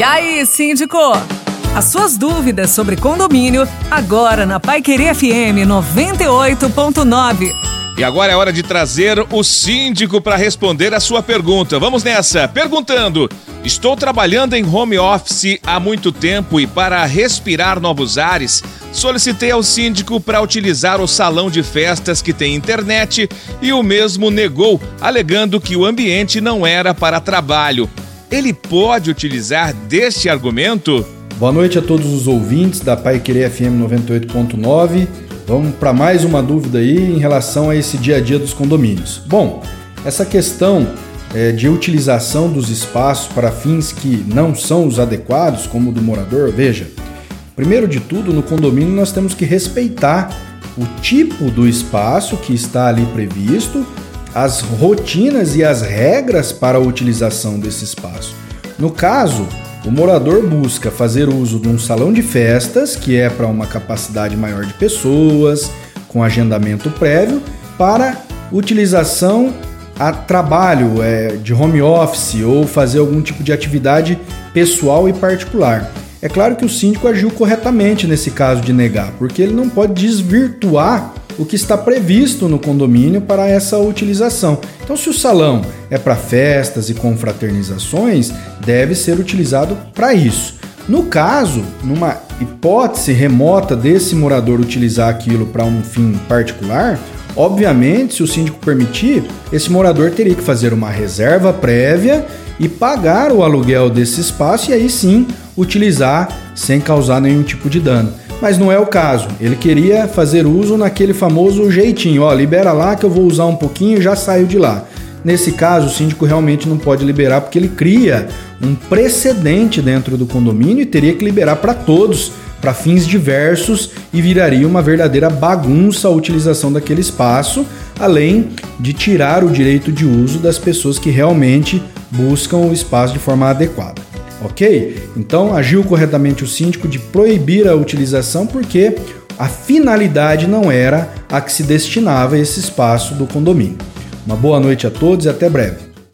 E aí, síndico? As suas dúvidas sobre condomínio, agora na Pai Querer FM 98.9. E agora é hora de trazer o síndico para responder a sua pergunta. Vamos nessa. Perguntando: Estou trabalhando em home office há muito tempo e para respirar novos ares, solicitei ao síndico para utilizar o salão de festas que tem internet e o mesmo negou, alegando que o ambiente não era para trabalho. Ele pode utilizar deste argumento? Boa noite a todos os ouvintes da Pai Querer FM 98.9. Vamos para mais uma dúvida aí em relação a esse dia a dia dos condomínios. Bom, essa questão é, de utilização dos espaços para fins que não são os adequados, como o do morador, veja, primeiro de tudo, no condomínio nós temos que respeitar o tipo do espaço que está ali previsto, as rotinas e as regras para a utilização desse espaço. No caso, o morador busca fazer uso de um salão de festas, que é para uma capacidade maior de pessoas, com agendamento prévio, para utilização a trabalho é, de home office ou fazer algum tipo de atividade pessoal e particular. É claro que o síndico agiu corretamente nesse caso de negar, porque ele não pode desvirtuar o que está previsto no condomínio para essa utilização. Então, se o salão é para festas e confraternizações, deve ser utilizado para isso. No caso, numa hipótese remota desse morador utilizar aquilo para um fim particular, obviamente, se o síndico permitir, esse morador teria que fazer uma reserva prévia e pagar o aluguel desse espaço e aí sim utilizar sem causar nenhum tipo de dano mas não é o caso. Ele queria fazer uso naquele famoso jeitinho, ó, libera lá que eu vou usar um pouquinho e já saiu de lá. Nesse caso, o síndico realmente não pode liberar porque ele cria um precedente dentro do condomínio e teria que liberar para todos, para fins diversos e viraria uma verdadeira bagunça a utilização daquele espaço, além de tirar o direito de uso das pessoas que realmente buscam o espaço de forma adequada ok? Então agiu corretamente o síndico de proibir a utilização porque a finalidade não era a que se destinava esse espaço do condomínio. Uma boa noite a todos e até breve.